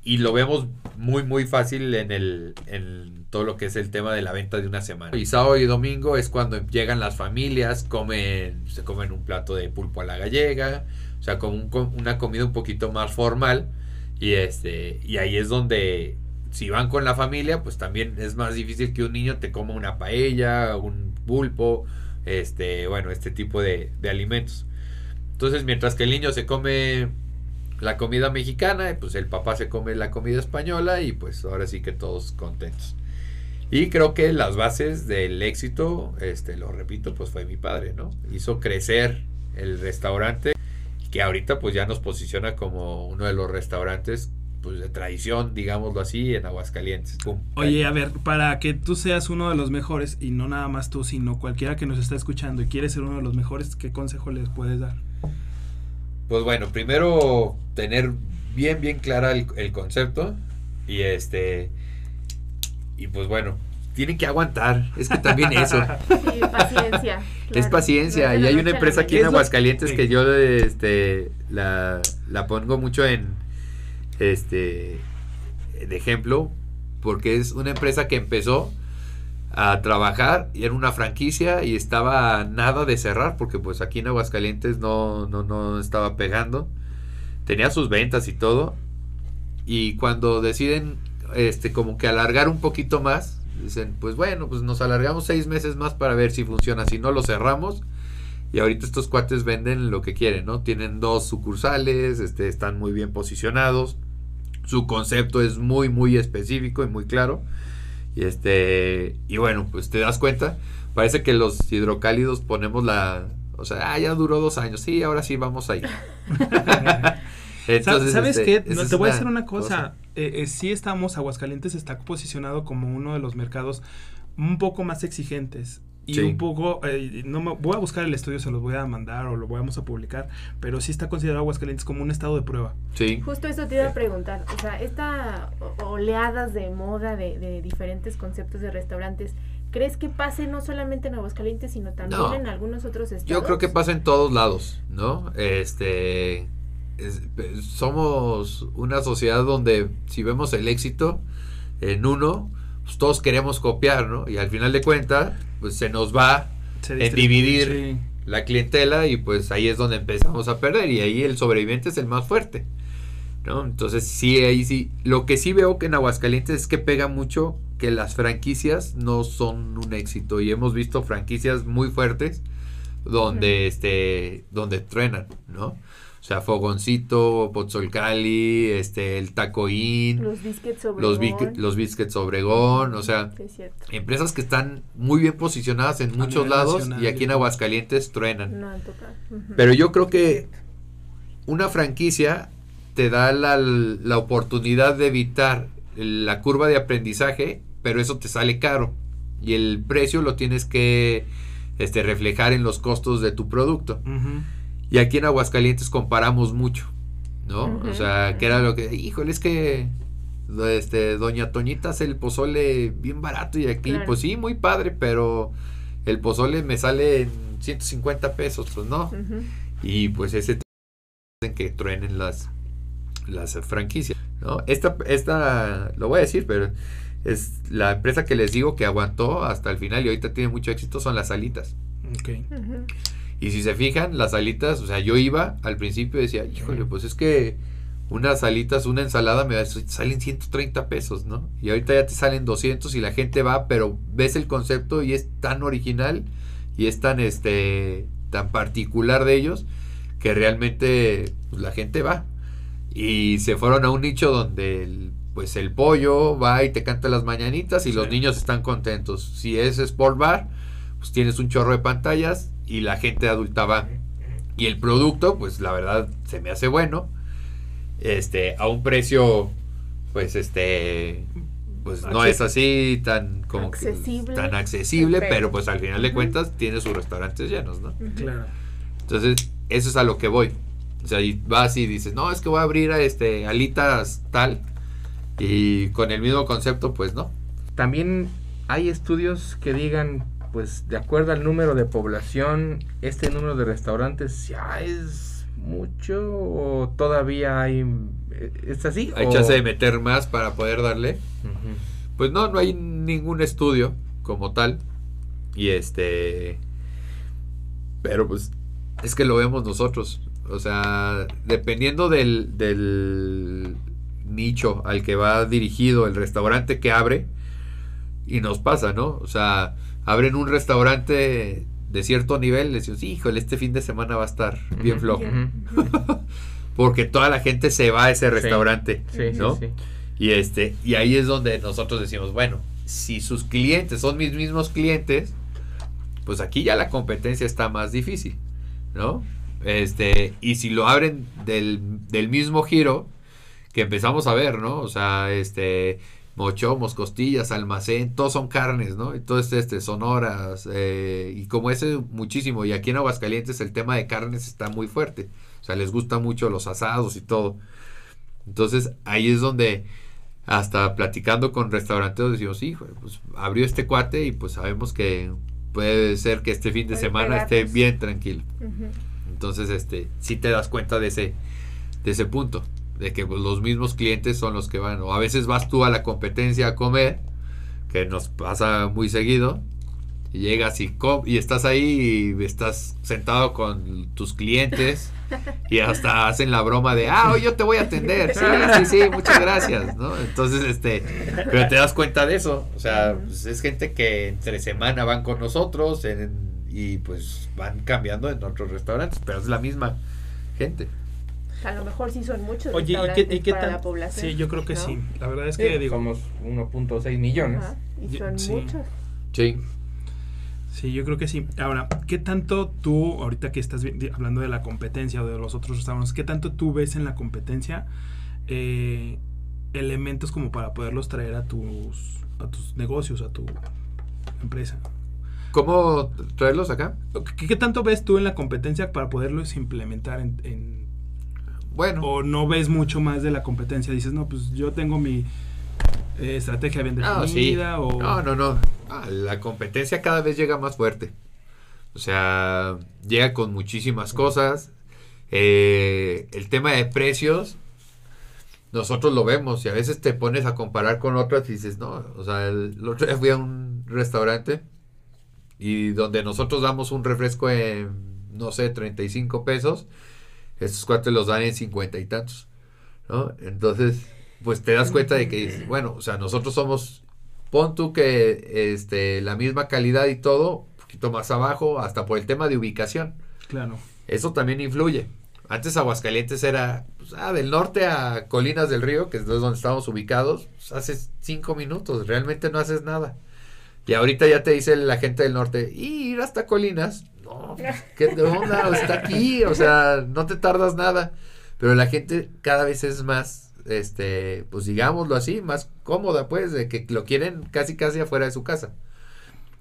y lo vemos muy, muy fácil en, el, en todo lo que es el tema de la venta de una semana. Y sábado y domingo es cuando llegan las familias, comen, se comen un plato de pulpo a la gallega, o sea, como un co- una comida un poquito más formal. Y, este, y ahí es donde, si van con la familia, pues también es más difícil que un niño te coma una paella, un pulpo, este, bueno, este tipo de alimentos. Entonces, mientras que el niño se come la comida mexicana, pues el papá se come la comida española y pues ahora sí que todos contentos. Y creo que las bases del éxito, este, lo repito, pues fue mi padre, ¿no? Hizo crecer el restaurante que ahorita pues ya nos posiciona como uno de los restaurantes pues de tradición, digámoslo así, en Aguascalientes. Oye, a ver, para que tú seas uno de los mejores, y no nada más tú, sino cualquiera que nos está escuchando y quiere ser uno de los mejores, ¿qué consejo les puedes dar? Pues bueno, primero tener bien, bien clara el, el concepto y este y pues bueno, tienen que aguantar, es que también eso. Sí, paciencia. Es paciencia. No Y hay una empresa aquí en ¿Qué es lo- Aguascalientes Sí. que yo este, la, la pongo mucho en este de ejemplo porque es una empresa que empezó a trabajar y era una franquicia y estaba nada de cerrar porque pues aquí en Aguascalientes no, no, no estaba pegando. Tenía sus ventas y todo. Y cuando deciden este como que alargar un poquito más, dicen, pues bueno, pues nos alargamos seis meses más para ver si funciona. Si no lo cerramos. Y ahorita estos cuates venden lo que quieren, ¿no? Tienen dos sucursales, este, están muy bien posicionados. Su concepto es muy, muy específico y muy claro. Y este, y bueno, pues te das cuenta, parece que los hidrocálidos ponemos la, o sea, ah, ya duró dos años, sí, ahora sí vamos a ir. Entonces, ¿Sabes este, qué? No, te voy a decir una cosa. cosa. Eh, eh, sí estamos, Aguascalientes está posicionado como uno de los mercados un poco más exigentes. Y Sí. un poco, eh, no me- voy a buscar el estudio, se los voy a mandar o lo vamos a publicar, pero sí está considerado Aguascalientes como un estado de prueba. Sí. Justo eso te iba a preguntar, o sea, esta oleadas de moda de, de diferentes conceptos de restaurantes, ¿Crees que pase no solamente en Aguascalientes, sino también No. en algunos otros estados? Yo creo que pasa en todos lados, ¿no? Este, es- somos una sociedad donde si vemos el éxito en uno, pues todos queremos copiar, ¿no? Y al final de cuentas, pues se nos va Se en dividir la clientela y pues ahí es donde empezamos a perder y ahí el sobreviviente es el más fuerte, ¿no? Entonces sí, ahí sí, lo que sí veo que en Aguascalientes es que pega mucho que las franquicias no son un éxito y hemos visto franquicias muy fuertes donde este donde truenan, ¿no? O sea, Fogoncito, Pozzolcali, este el Tacoín, Los biscuits sobre los los Biscuits Obregón, o sea, Sí, es cierto. empresas que están muy bien posicionadas en A muchos lados nacional, y aquí en. Aguascalientes truenan. No tocado. Ujú. Pero yo creo que una franquicia te da la, la oportunidad de evitar la curva de aprendizaje, pero eso te sale caro y el precio lo tienes que este, reflejar en los costos de tu producto. Y aquí en Aguascalientes comparamos mucho, ¿no? O sea, que era lo que, híjole, es que este, Doña Toñita hace el pozole bien barato y aquí, Claro. pues sí, muy padre, pero el pozole me sale en 150 pesos, pues no. Y pues ese en que truenen las, las franquicias, ¿no? Esta, esta, lo voy a decir, pero es la empresa que les digo que aguantó hasta el final y ahorita tiene mucho éxito son las alitas. Ok. Ujú. Y si se fijan, las alitas, o sea, yo iba al principio y decía, híjole, pues es que unas alitas, una ensalada me salen 130 pesos, ¿no? Y ahorita ya te salen 200 y la gente va, pero ves el concepto y es tan original y es tan, este, tan particular de ellos que realmente pues, la gente va. Y se fueron a un nicho donde el, pues el pollo va y te canta las mañanitas y los niños están contentos. Si es Sport Bar, pues tienes un chorro de pantallas y la gente adulta va. Y el producto, pues la verdad se me hace bueno. Este, a un precio, pues este, pues no es así tan como que- Accesible. tan accesible, Perfecto. pero pues al final de cuentas tiene sus restaurantes llenos, ¿no? Claro. Entonces, eso es a lo que voy. O sea, y vas y dices, no, es que voy a abrir a este alitas tal. Y con el mismo concepto, pues no. También hay estudios que digan, pues de acuerdo al número de población, este número de restaurantes ya es mucho o todavía hay... eh, ¿Es así? Hay o- chance de meter más para poder darle. Pues no, no hay ningún estudio como tal. Y este. Pero pues es que lo vemos nosotros. O sea, dependiendo del, del nicho al que va dirigido el restaurante que abre. Y nos pasa, ¿no? O sea, abren un restaurante de cierto nivel. Le decimos, híjole, este fin de semana va a estar bien flojo. Porque toda la gente se va a ese restaurante. Sí, sí, ¿no? sí. Y este, y ahí es donde nosotros decimos, bueno, si sus clientes son mis mismos clientes, pues aquí ya la competencia está más difícil, ¿no? Este, y si lo abren del, del mismo giro que empezamos a ver, ¿no? O sea, este, mochomos, costillas, almacén, todos son carnes, ¿no? Entonces, este, sonoras, eh, y como ese muchísimo, y aquí en Aguascalientes el tema de carnes está muy fuerte, o sea, les gusta mucho los asados y todo. Entonces, ahí es donde hasta platicando con restauranteros decimos, hijo, pues abrió este cuate y pues sabemos que puede ser que este fin de Puede semana esté bien tranquilo. Entonces, este, sí te das cuenta de ese, de ese punto, de que los mismos clientes son los que van, o a veces vas tú a la competencia a comer, que nos pasa muy seguido, y llegas y, y estás ahí y estás sentado con tus clientes y hasta hacen la broma de, ah, hoy yo te voy a atender, sí, sí, sí, muchas gracias, ¿no? Entonces, este, pero te das cuenta de eso, o sea, pues, es gente que entre semana van con nosotros en- y pues van cambiando en otros restaurantes, pero es la misma gente. A lo mejor sí son muchos Oye, ¿y qué, restaurantes y qué para la población. Sí, yo creo que ¿no? sí. La verdad es Sí, que digo, somos 1.6 millones. Ajá, Y son sí. muchos. Sí. Sí, yo creo que sí. Ahora, ¿qué tanto tú, ahorita que estás hablando de la competencia o de los otros restaurantes, qué tanto tú ves en la competencia eh, elementos como para poderlos traer a tus, a tus negocios, a tu empresa? ¿Cómo traerlos acá? ¿Qué, qué tanto ves tú en la competencia para poderlos implementar en, en- Bueno, o no ves mucho más de la competencia? Dices, no, pues yo tengo mi eh, estrategia bien No, sí. definida o No, no, no. Ah, la competencia cada vez llega más fuerte. O sea, llega con muchísimas cosas. Eh, el tema de precios, nosotros lo vemos y a veces te pones a comparar con otras y dices, no, o sea, el, el otro día fui a un restaurante y donde nosotros damos un refresco en, no sé, 35 pesos, estos cuates los dan en 50 y tantos, ¿no? Entonces, pues te das cuenta de que, bueno, o sea, nosotros somos, pon tú que este, la misma calidad y todo, un poquito más abajo, hasta por el tema de ubicación. claro. Eso también influye. Antes Aguascalientes era pues, ah, del norte a Colinas del Río, que es donde estábamos ubicados, pues, haces cinco minutos, realmente no haces nada. Y ahorita ya te dice la gente del norte, "Y ir hasta Colinas, no, ¿qué onda? Está aquí, o sea, no te tardas nada. Pero la gente cada vez es más, este, pues digámoslo así, más cómoda, pues, de que lo quieren casi casi afuera de su casa.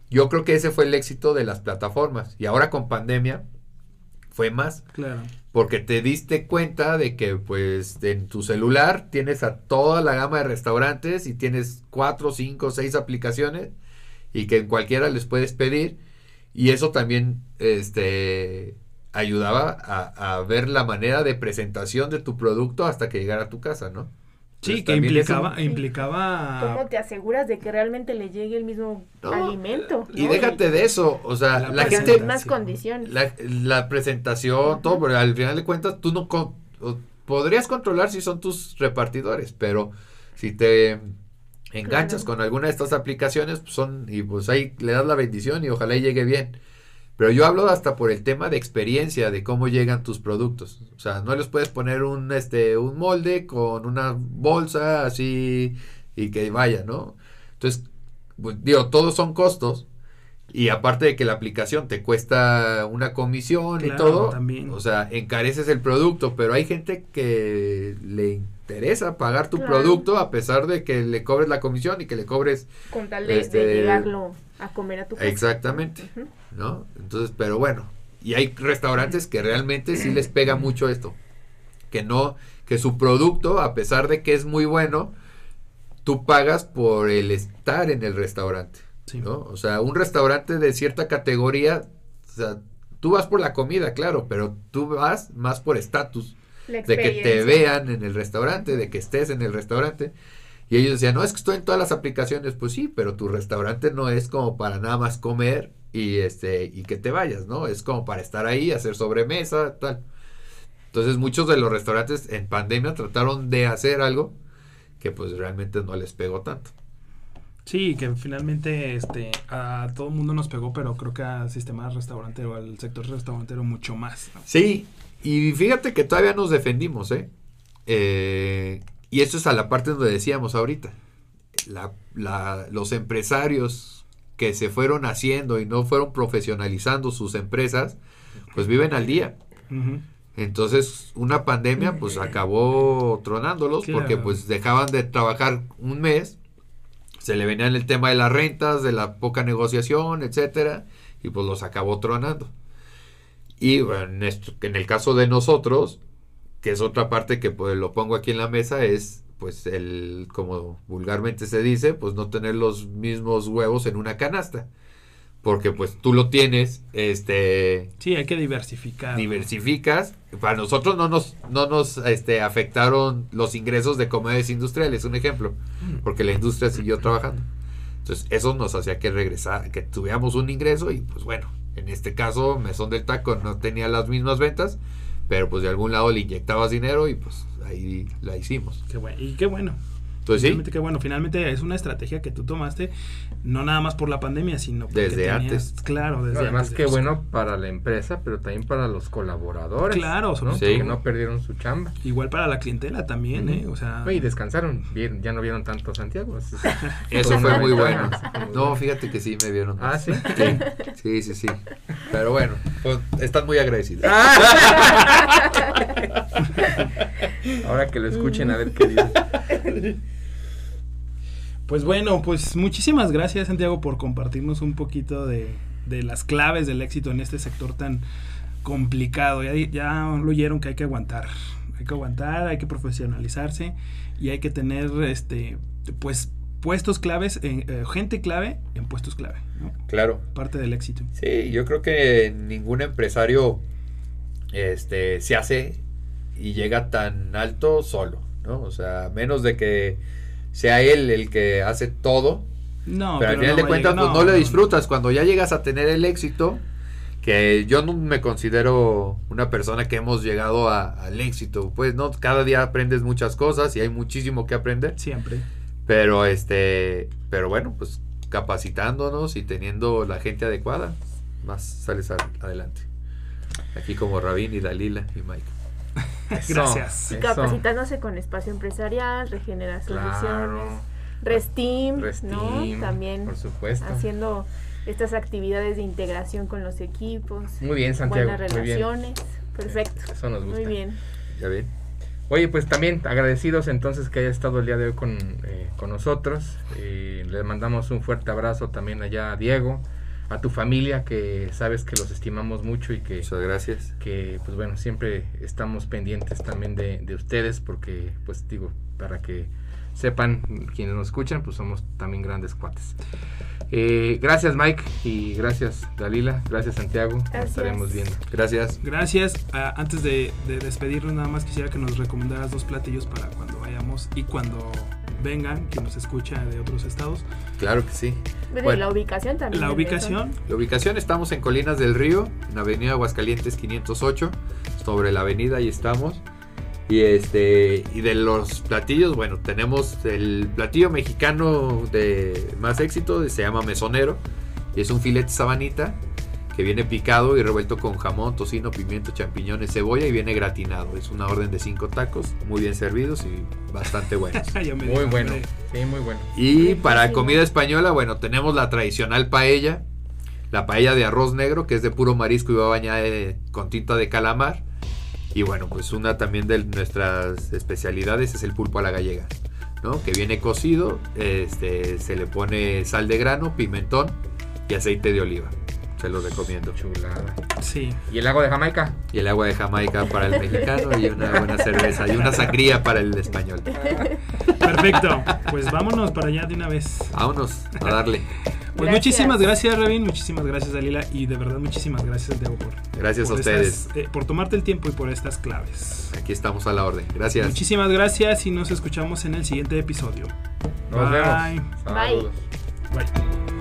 Yo creo que ese fue el éxito de las plataformas. Y ahora con pandemia fue más Claro. porque te diste cuenta de que pues en tu celular tienes a toda la gama de restaurantes y tienes cuatro, cinco, seis aplicaciones y que en cualquiera les puedes pedir y eso también este ayudaba a, a ver la manera de presentación de tu producto hasta que llegara a tu casa, ¿no? Sí, que eso- implicaba, implicaba ¿Cómo te aseguras de que realmente le llegue el mismo No, alimento? Y ¿no? déjate de eso, o sea, La la, En gente las mismas condiciones. la, la presentación, todo, porque al final de cuentas tú no con- o- podrías controlar si son tus repartidores, pero si te enganchas Claro. con alguna de estas aplicaciones, pues son, y pues ahí le das la bendición y ojalá y llegue bien. Pero yo hablo hasta por el tema de experiencia, de cómo llegan tus productos. O sea, no les puedes poner un, este, un molde con una bolsa así y que vaya, ¿no? Entonces, pues, digo, todos son costos. Y aparte de que la aplicación te cuesta una comisión y todo, también. o sea, encareces el producto, pero hay gente que le interesa pagar tu Claro. producto a pesar de que le cobres la comisión y que le cobres Con tal de, de Este- llegarlo a comer a tu casa. exactamente. ¿no? Entonces, pero bueno, y hay restaurantes que realmente sí les pega mucho esto, que no, que su producto, a pesar de que es muy bueno, tú pagas por el estar en el restaurante. Sí. ¿no? O sea, un restaurante de cierta categoría, o sea, tú vas por la comida, claro, pero tú vas más por estatus, de que te vean en el restaurante, de que estés en el restaurante. Y ellos decían, no, es que estoy en todas las aplicaciones, pues sí, pero tu restaurante no es como para nada más comer y este y que te vayas, ¿no? Es como para estar ahí, hacer sobremesa, tal. Entonces muchos de los restaurantes en pandemia trataron de hacer algo que pues realmente no les pegó tanto. Sí, que finalmente este a todo el mundo nos pegó, pero creo que al sistema restaurantero, al sector restaurantero mucho más. ¿no? Sí, y fíjate que todavía nos defendimos, ¿eh? Eh, y esto es a la parte donde decíamos ahorita. La- la- los empresarios que se fueron haciendo y no fueron profesionalizando sus empresas, pues viven al día. Entonces, una pandemia pues acabó tronándolos porque pues dejaban de trabajar un mes, se le venían el tema de las rentas, de la poca negociación, etcétera, y pues los acabó tronando. Y bueno, en, el caso de nosotros, que es otra parte que pues lo pongo aquí en la mesa, es pues el, como vulgarmente se dice, pues no tener los mismos huevos en una canasta. Porque pues tú lo tienes, este, Sí, hay que diversificar. diversificas. Para nosotros no nos, no nos este, afectaron los ingresos de comercios industriales, un ejemplo, porque la industria siguió trabajando. Entonces, eso nos hacía que regresar, que tuviéramos un ingreso y pues bueno, en este caso, Mesón del Taco no tenía las mismas ventas, pero pues de algún lado le inyectabas dinero y pues ahí la hicimos. Qué bueno. Y qué bueno. Entonces sí, Finalmente, qué bueno. Finalmente es una estrategia que tú tomaste, no nada más por la pandemia, sino porque Desde tenías- antes. Claro, desde Además, antes. qué bueno para la empresa, pero también para los colaboradores. Claro, sobre ¿no? todo. que no perdieron su chamba. Igual para la clientela también. ¿eh? O sea, y descansaron, vieron- ya no vieron tanto Santiago. Así- eso fue muy bueno. No, fíjate que sí me vieron. Ah, sí. Sí, sí, sí. Pero bueno, pues, están muy agradecidos. Ahora que lo escuchen a ver qué dice. Pues bueno, pues muchísimas gracias Santiago por compartirnos un poquito de, de las claves del éxito en este sector tan complicado. Ya, ya lo oyeron que hay que aguantar, hay que aguantar, hay que profesionalizarse y hay que tener este pues puestos claves, en, eh, gente clave en puestos clave. ¿no? Claro. Parte del éxito. Sí, yo creo que ningún empresario este, se hace y llega tan alto solo, ¿no? O sea, menos de que sea él el que hace todo, No, pero al final no de cuentas pues no, lo disfrutas. Cuando ya llegas a tener el éxito, que yo no me considero una persona que hemos llegado a- al éxito, pues no, cada día aprendes muchas cosas y hay muchísimo que aprender. Siempre. Pero este, pero bueno, pues capacitándonos y teniendo la gente adecuada, más sales a- adelante. Aquí como Rabín y Dalila y Mike. Eso, Gracias. Y eso. capacitándose con espacio empresarial, regenera soluciones, Claro. Restim, Restim, ¿no? También por supuesto. haciendo estas actividades de integración con los equipos, Muy bien, Santiago. buenas muy bien. relaciones, perfecto, Eso nos gusta. muy bien. ¿Ya? Oye, pues también agradecidos entonces que haya estado el día de hoy con, eh, con nosotros. Eh, le mandamos un fuerte abrazo también allá a Diego, a tu familia, que sabes que los estimamos mucho y que, Muchas gracias. que pues bueno, siempre estamos pendientes también de, de ustedes porque, pues digo, para que sepan quienes nos escuchan, pues somos también grandes cuates. Eh, gracias Mike y gracias Dalila, gracias Santiago, nos Gracias. estaremos viendo. Gracias. Gracias. Ah, antes de, de despedirnos, nada más quisiera que nos recomendaras dos platillos para cuando vayamos y cuando vengan, quien nos escucha de otros estados. Claro que sí. Bueno, la ubicación también. La ubicación, La ubicación estamos en Colinas del Río, en Avenida Aguascalientes 508, sobre la avenida ahí estamos. Y este y de los platillos, bueno, tenemos el platillo mexicano de más éxito, se llama mesonero, y es un filete sabanita que viene picado y revuelto con jamón, tocino, pimiento, champiñones, cebolla y viene gratinado. Es una orden de cinco tacos, muy bien servidos y bastante buenos. Muy bueno, sí, muy bueno. Y para comida española, bueno, tenemos la tradicional paella, la paella de arroz negro, que es de puro marisco y va bañada de- con tinta de calamar. Y bueno, pues una también de nuestras especialidades es el pulpo a la gallega, ¿no? Que viene cocido, este, se le pone sal de grano, pimentón y aceite de oliva. Se los recomiendo. Chulada. Sí. ¿Y el lago de Jamaica? Y el agua de Jamaica para el mexicano y una buena cerveza y una sangría para el español. Perfecto. Pues vámonos para allá de una vez. Vámonos a darle. Pues Gracias. muchísimas gracias, Revin. Muchísimas gracias, Dalila. Y de verdad, muchísimas gracias, Santiago, por, Gracias a ustedes. estas- eh, por tomarte el tiempo y por estas claves. Aquí estamos a la orden. Gracias. Muchísimas gracias y nos escuchamos en el siguiente episodio. Nos Bye. vemos. Saludos. Bye.